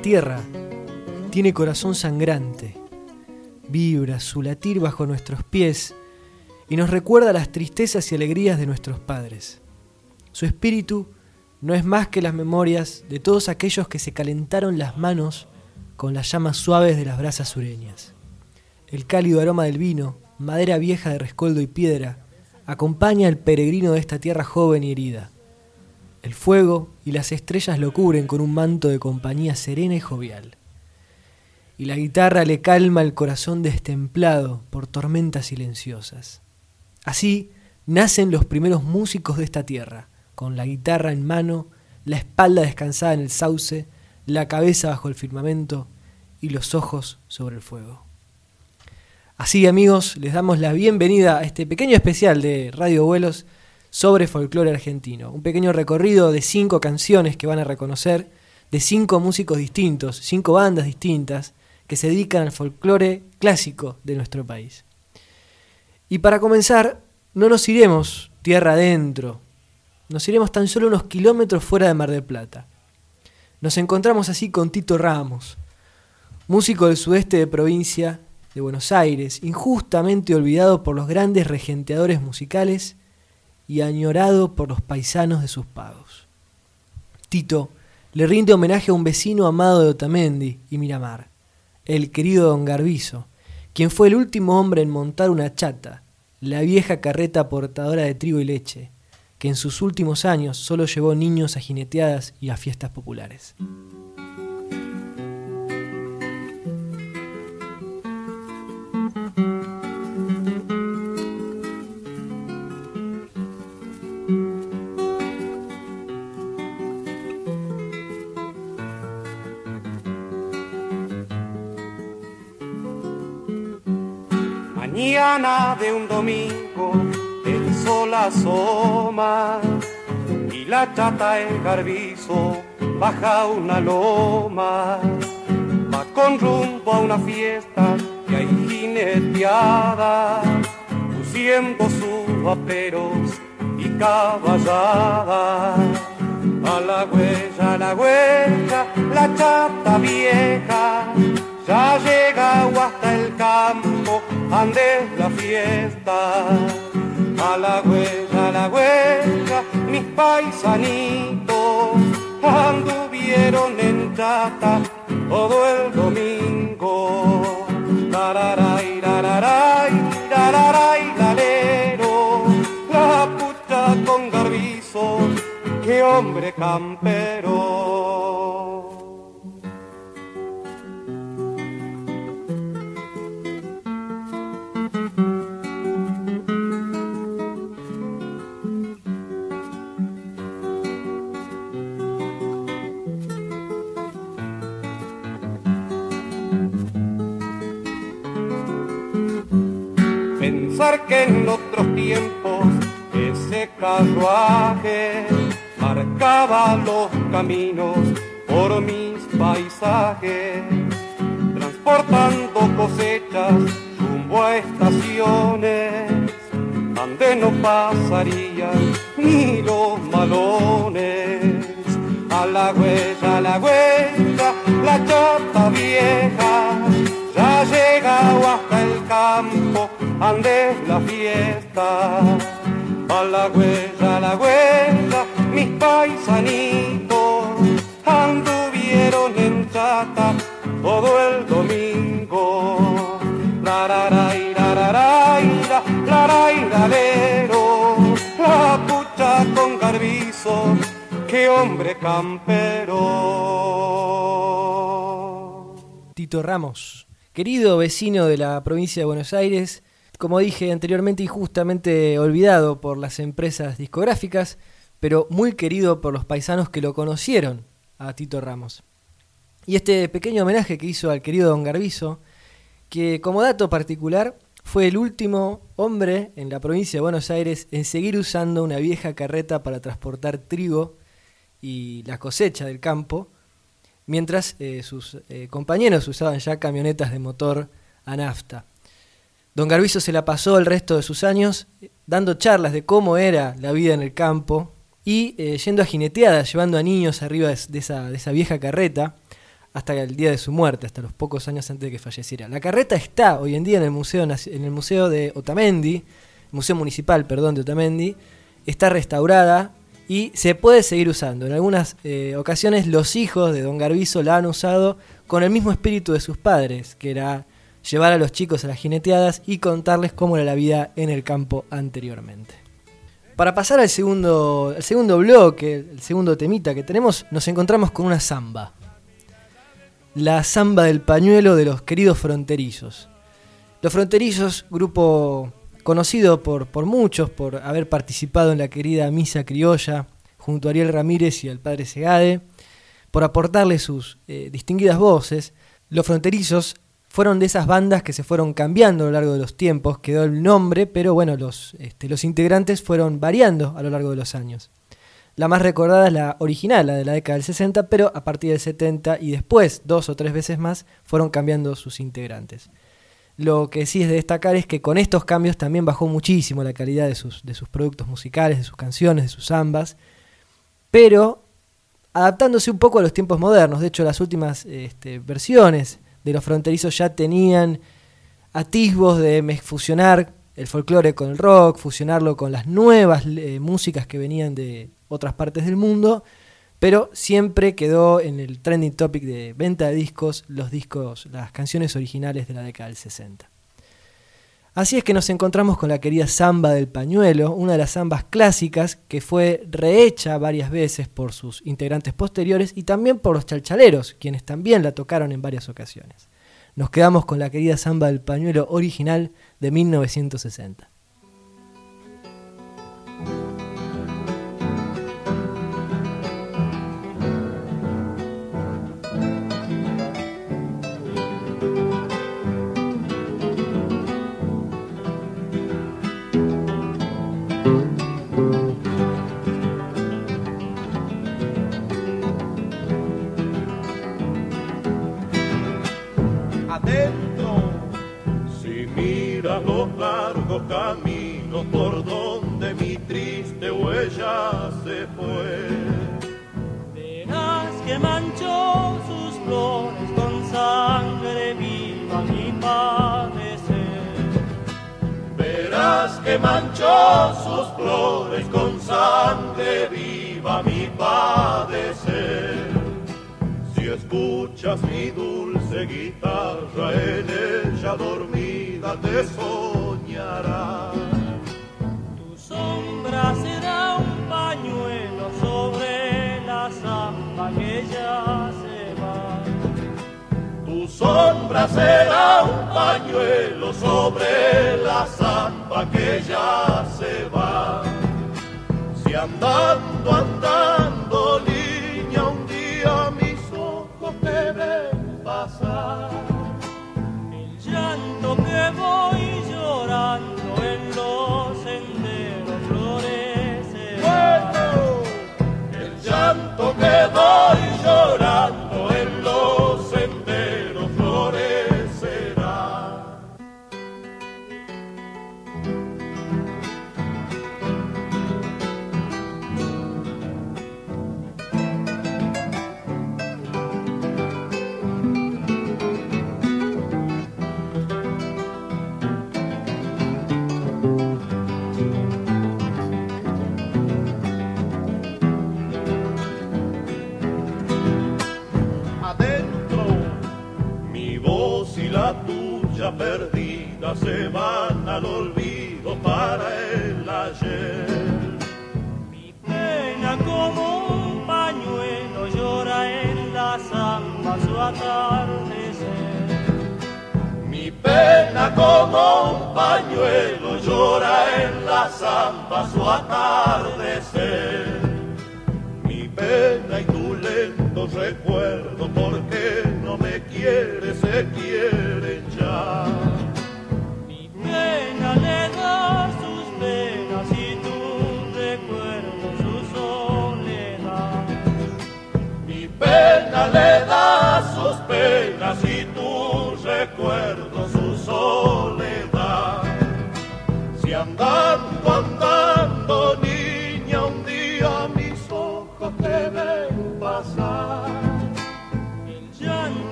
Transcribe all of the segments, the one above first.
tierra tiene corazón sangrante, vibra su latir bajo nuestros pies y nos recuerda las tristezas y alegrías de nuestros padres. Su espíritu no es más que las memorias de todos aquellos que se calentaron las manos con las llamas suaves de las brasas sureñas. El cálido aroma del vino, madera vieja de rescoldo y piedra, acompaña al peregrino de esta tierra joven y herida. El fuego y las estrellas lo cubren con un manto de compañía serena y jovial. Y la guitarra le calma el corazón destemplado por tormentas silenciosas. Así nacen los primeros músicos de esta tierra, con la guitarra en mano, la espalda descansada en el sauce, la cabeza bajo el firmamento y los ojos sobre el fuego. Así amigos, les damos la bienvenida a este pequeño especial de Radio Vuelos sobre folclore argentino. Un pequeño recorrido de cinco canciones que van a reconocer, de cinco músicos distintos, cinco bandas distintas que se dedican al folclore clásico de nuestro país. Y para comenzar, no nos iremos tierra adentro, nos iremos tan solo unos kilómetros fuera de Mar del Plata. Nos encontramos así con Tito Ramos, músico del sudeste de provincia de Buenos Aires, injustamente olvidado por los grandes regenteadores musicales y añorado por los paisanos de sus pagos. Tito le rinde homenaje a un vecino amado de Otamendi y Miramar, el querido don Garbizo, quien fue el último hombre en montar una chata, la vieja carreta portadora de trigo y leche, que en sus últimos años solo llevó niños a jineteadas y a fiestas populares. De un domingo el sol asoma y la chata en garbizo baja una loma. Va con rumbo a una fiesta que hay jineteada luciendo sus vaperos y caballada. A la huella, a la huella, la chata vieja ya llega hasta el campo ande la fiesta. A la huella, a la huella, mis paisanitos anduvieron en chata todo el domingo. Tararay, tararay, tararay, lalero, la pucha con garbizo, qué hombre campero. Que en otros tiempos ese carruaje marcaba los caminos por mis paisajes, transportando cosechas rumbo a estaciones donde no pasarían ni los malones. A la huella, a la huella, la chota vieja ya llegado hasta el campo ande la fiesta. A la huella, a la huella, mis paisanitos anduvieron en chata todo el domingo. La la la la pucha con garbizo, qué hombre campero. Tito Ramos, querido vecino de la provincia de Buenos Aires, como dije anteriormente, injustamente olvidado por las empresas discográficas, pero muy querido por los paisanos que lo conocieron a Tito Ramos. Y este pequeño homenaje que hizo al querido Don Garbizo, que como dato particular fue el último hombre en la provincia de Buenos Aires en seguir usando una vieja carreta para transportar trigo y la cosecha del campo, mientras eh, sus eh, compañeros usaban ya camionetas de motor a nafta. Don Garbizo se la pasó el resto de sus años dando charlas de cómo era la vida en el campo y eh, yendo a jineteadas, llevando a niños arriba de esa, vieja carreta, hasta el día de su muerte, hasta los pocos años antes de que falleciera. La carreta está hoy en día en el Museo, en el museo de Otamendi, Museo Municipal, perdón, de Otamendi, está restaurada y se puede seguir usando. En algunas eh, ocasiones los hijos de Don Garbizo la han usado con el mismo espíritu de sus padres, que era llevar a los chicos a las jineteadas y contarles cómo era la vida en el campo anteriormente. Para pasar al segundo, al segundo bloque, el segundo temita que tenemos, nos encontramos con una samba la samba del pañuelo de los queridos fronterizos. Los fronterizos, grupo conocido por, por muchos por haber participado en la querida Misa Criolla junto a Ariel Ramírez y al padre Segade, por aportarle sus eh, distinguidas voces, los fronterizos fueron de esas bandas que se fueron cambiando a lo largo de los tiempos, quedó el nombre, pero bueno, los, este, los integrantes fueron variando a lo largo de los años. La más recordada es la original, la de la década del 60, pero a partir del 70 y después, dos o tres veces más, fueron cambiando sus integrantes. Lo que sí es de destacar es que con estos cambios también bajó muchísimo la calidad de sus, de sus productos musicales, de sus canciones, de sus zambas, pero adaptándose un poco a los tiempos modernos. De hecho, las últimas este, versiones de los fronterizos ya tenían atisbos de fusionar el folclore con el rock, fusionarlo con las nuevas eh, músicas que venían de otras partes del mundo, pero siempre quedó en el trending topic de venta de discos los discos, las canciones originales de la década del 60. Así es que nos encontramos con la querida Samba del Pañuelo, una de las zambas clásicas que fue rehecha varias veces por sus integrantes posteriores y también por los chalchaleros, quienes también la tocaron en varias ocasiones. Nos quedamos con la querida Samba del Pañuelo original de 1960. Camino por donde mi triste huella se fue. Verás que manchó sus flores con sangre viva mi padecer. Verás que manchó sus flores con sangre viva mi padecer. Escuchas mi dulce guitarra en ella dormida te tu sombra será un pañuelo sobre la zamba que ya se va. Tu sombra será un pañuelo sobre la zamba que ya se va. Si andando, andando, la samba su atardecer. Mi pena y tu lento recuerdo porque no me quieres, se quieren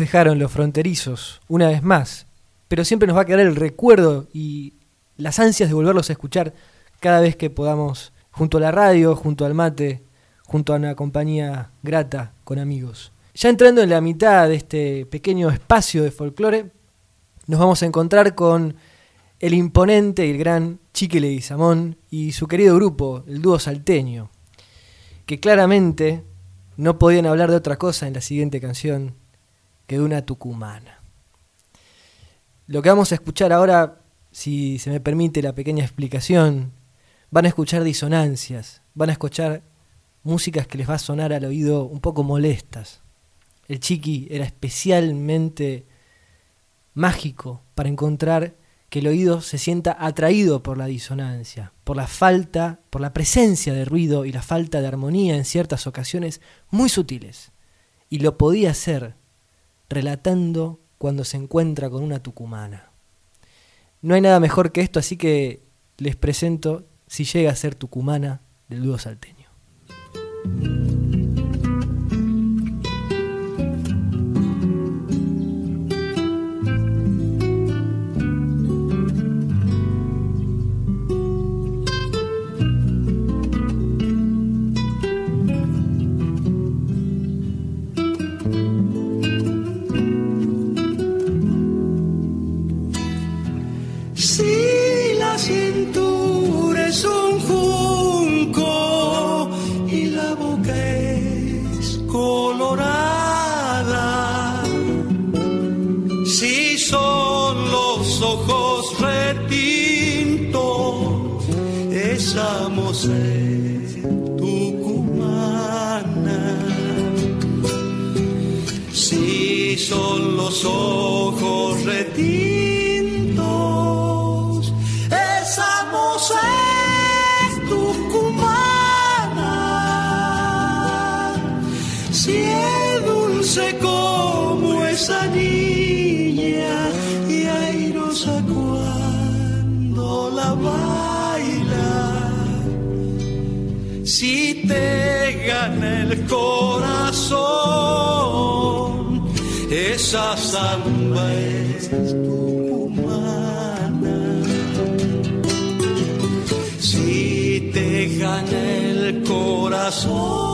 dejaron los fronterizos una vez más, pero siempre nos va a quedar el recuerdo y las ansias de volverlos a escuchar cada vez que podamos, junto a la radio, junto al mate, junto a una compañía grata con amigos. Ya entrando en la mitad de este pequeño espacio de folclore, nos vamos a encontrar con el imponente y el gran Chique Leguizamón y su querido grupo, el dúo salteño, que claramente no podían hablar de otra cosa en la siguiente canción que de una tucumana. Lo que vamos a escuchar ahora, si se me permite la pequeña explicación, van a escuchar disonancias, van a escuchar músicas que les va a sonar al oído un poco molestas. El chiqui era especialmente mágico para encontrar que el oído se sienta atraído por la disonancia, por la falta, por la presencia de ruido y la falta de armonía en ciertas ocasiones muy sutiles. Y lo podía hacer relatando cuando se encuentra con una tucumana. No hay nada mejor que esto, así que les presento, si llega a ser tucumana, del dúo salteño. tucumana. Si son los ojos retiros esa samba es humana. Si te gana el corazón,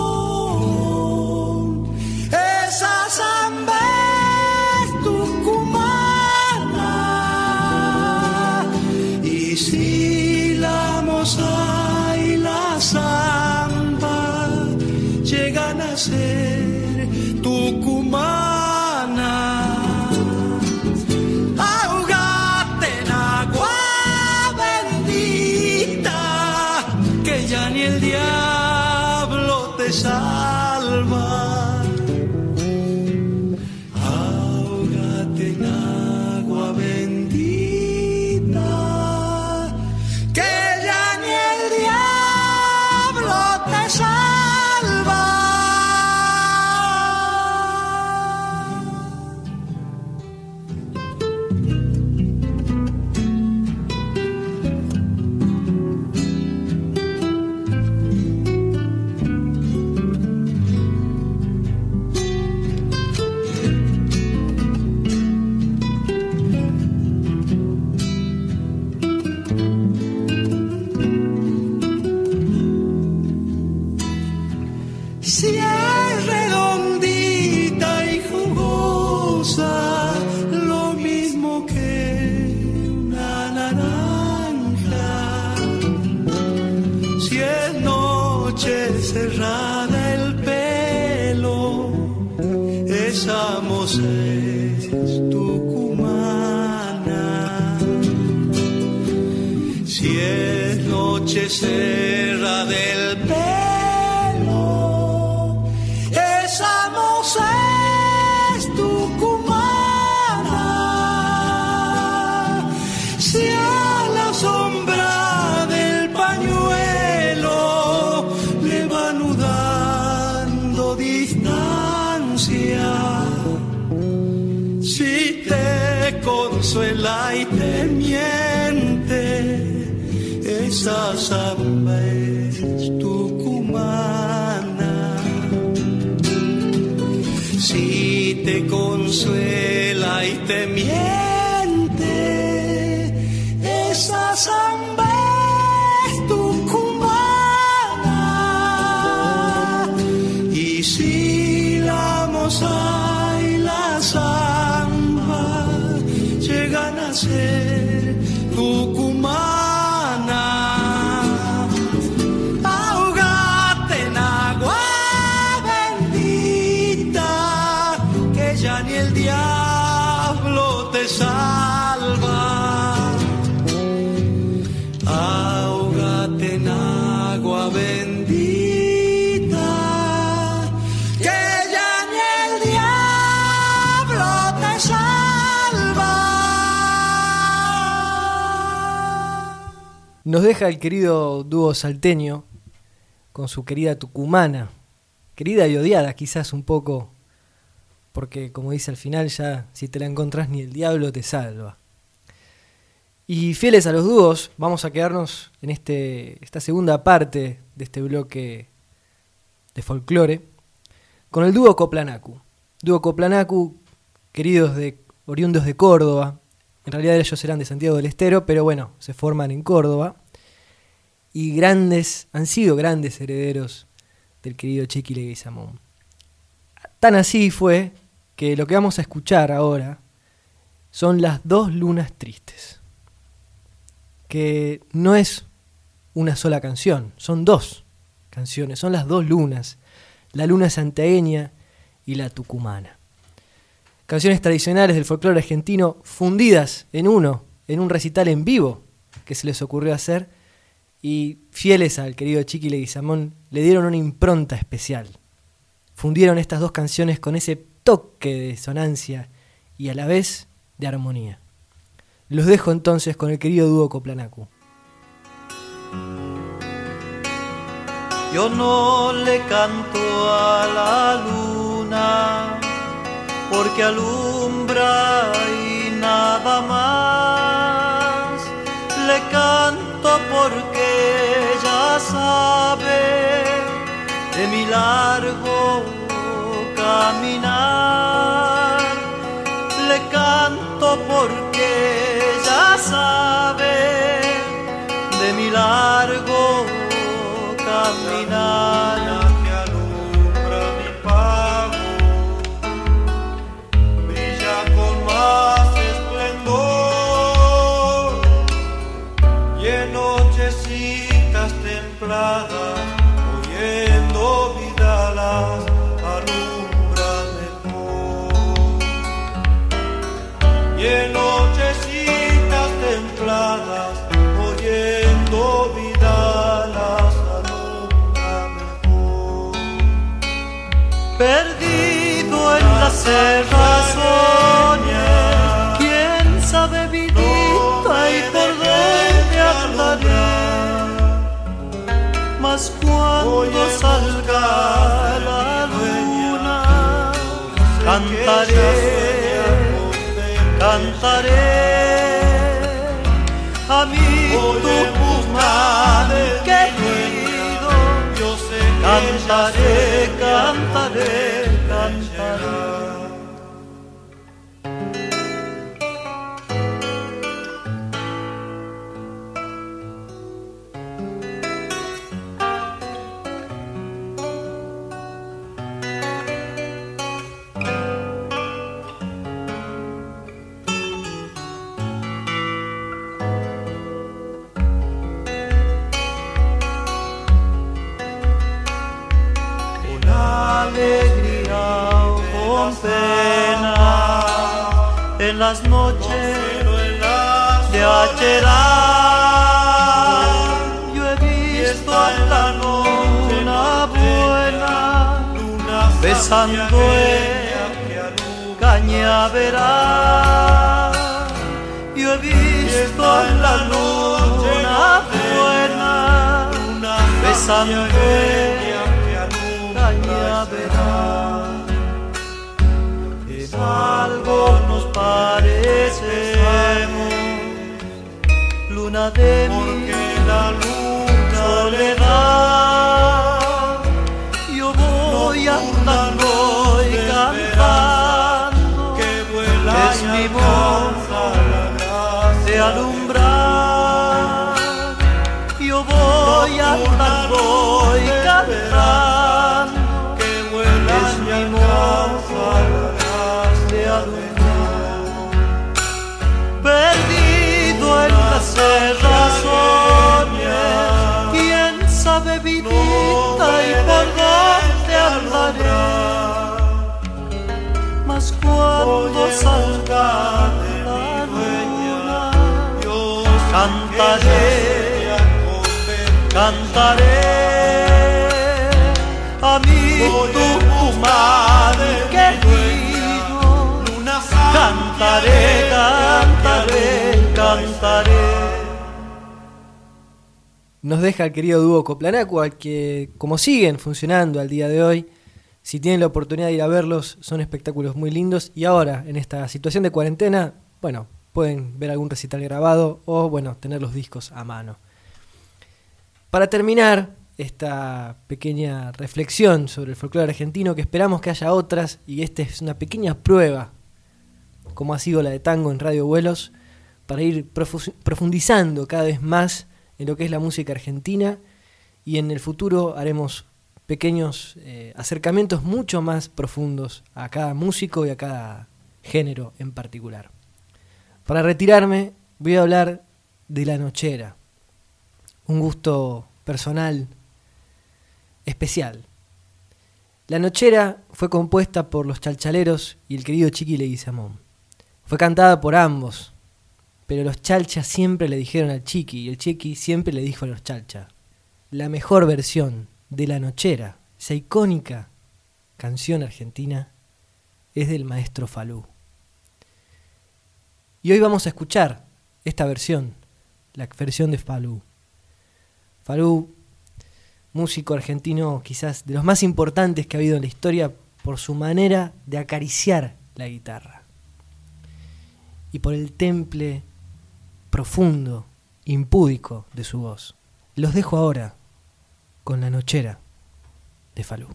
Noche desnochecerra del pelo. Esa moza es tucumana. Si a la sombra del pañuelo le va anudando distancia. Si te consuela y te samba es tucumana. Si te consuela y te miente, esa samba es tucumana. Y si la moza y la samba llegan a ser Nos deja el querido dúo salteño con su querida tucumana, querida y odiada quizás un poco, porque como dice al final ya si te la encontrás ni el diablo te salva. Y fieles a los dúos, vamos a quedarnos en este, esta segunda parte de este bloque de folclore con el dúo Coplanacu. Dúo Coplanacu, queridos de oriundos de Córdoba, en realidad ellos eran de Santiago del Estero, pero bueno, se forman en Córdoba y grandes, han sido grandes herederos del querido Chiqui Leguizamón. Tan así fue que lo que vamos a escuchar ahora son las dos lunas tristes, que no es una sola canción, son dos canciones, son las dos lunas, la luna santiagueña y la tucumana. Canciones tradicionales del folclore argentino fundidas en uno, en un recital en vivo que se les ocurrió hacer y fieles al querido Chiqui Leguizamón le dieron una impronta especial. Fundieron estas dos canciones con ese toque de disonancia y a la vez de armonía. Los dejo entonces con el querido dúo Coplanacu. Yo no le canto a la luna porque alumbra y nada más. Le canto porque sabe de mi largo caminar. Le canto porque ella sabe de mi largo caminar. Templadas oyendo vidalas alumbra mejor. Y en nochecitas templadas oyendo vidalas alumbra mejor. Perdido en la selva la luna, cantaré, cantaré a mi Tucumán querido. yo sé Cantaré, cantaré, cantaré. Las noches de acherar yo he visto a la luna buena besando el cañaveral yo he visto a la luna buena besando el cañaveral algo nos parecemos, luna de porque mi la luna soledad, yo voy andando y cantando, que vuela es mi voz de alumbrar, yo voy andando y cantando. Que vuela es mi voz de alumbrar. Perdido en las cerrazones, quién sabe vidita y por dónde andaré. Mas cuando salga la luna, cantaré, cantaré a mi Tucumán querido. Cantaré, cantaré, cantaré. Nos deja el querido dúo Coplanaco, al que, como siguen funcionando al día de hoy, si tienen la oportunidad de ir a verlos, son espectáculos muy lindos. Y ahora, en esta situación de cuarentena, bueno, pueden ver algún recital grabado o, bueno, tener los discos a mano. Para terminar esta pequeña reflexión sobre el folclore argentino, que esperamos que haya otras, y esta es una pequeña prueba, como ha sido la de tango en Radio Vuelos, para ir profu- profundizando cada vez más en lo que es la música argentina y en el futuro haremos pequeños eh, acercamientos mucho más profundos a cada músico y a cada género en particular. Para retirarme voy a hablar de la nochera, un gusto personal especial. La nochera fue compuesta por los chalchaleros y el querido Chiqui Leguizamón. Fue cantada por ambos, pero los chalchas siempre le dijeron al Chiqui y el Chiqui siempre le dijo a los chalchas. La mejor versión de La Nochera, esa icónica canción argentina, es del maestro Falú. Y hoy vamos a escuchar esta versión, la versión de Falú. Falú, músico argentino quizás de los más importantes que ha habido en la historia por su manera de acariciar la guitarra y por el temple profundo, impúdico de su voz. Los dejo ahora con la nochera de Falú.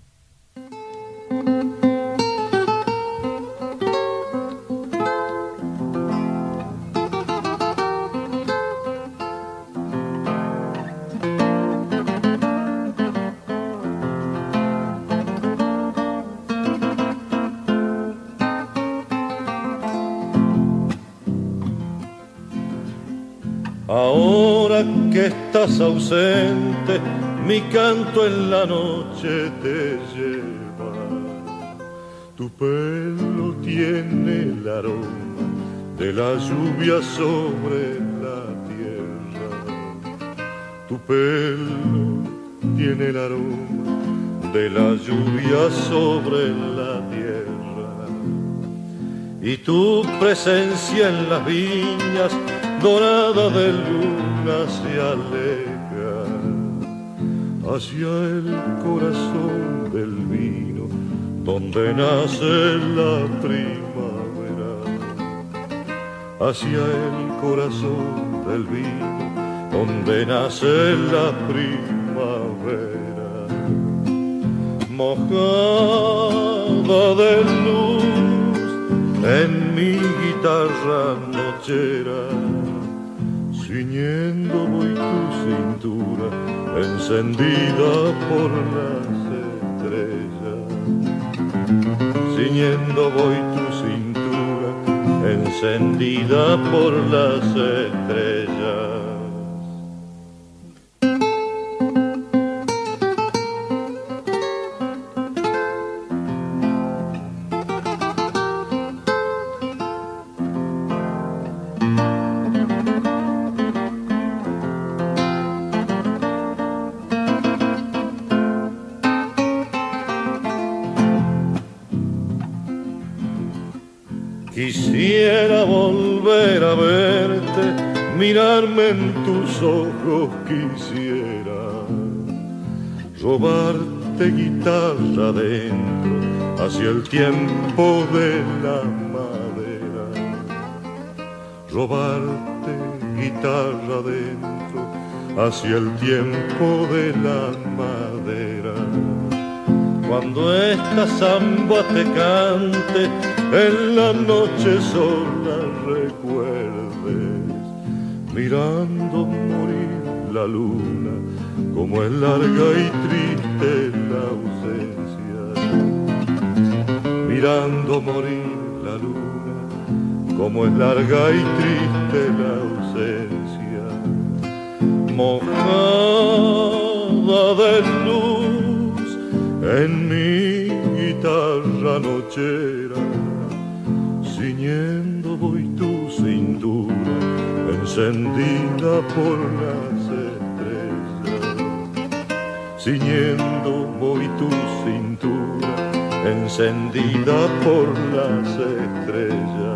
Estás ausente, mi canto en la noche te lleva. Tu pelo tiene el aroma de la lluvia sobre la tierra. Tu pelo tiene el aroma de la lluvia sobre la tierra. Y tu presencia en las viñas dorada de se aleja hacia el corazón del vino donde nace la primavera. Hacia el corazón del vino donde nace la primavera. Mojada de luz en mi guitarra nochera ciñendo voy tu cintura encendida por las estrellas. Ciñendo voy tu cintura encendida por las estrellas mirarme en tus ojos quisiera, robarte guitarra adentro hacia el tiempo de la madera, robarte guitarra adentro hacia el tiempo de la madera. Cuando esta samba te cante en la noche sola mirando morir la luna, como es larga y triste la ausencia. Mirando morir la luna, como es larga y triste la ausencia. Mojada de luz en mi guitarra nochera, ciñendo encendida por las estrellas. Ciñendo voy tu cintura, encendida por las estrellas.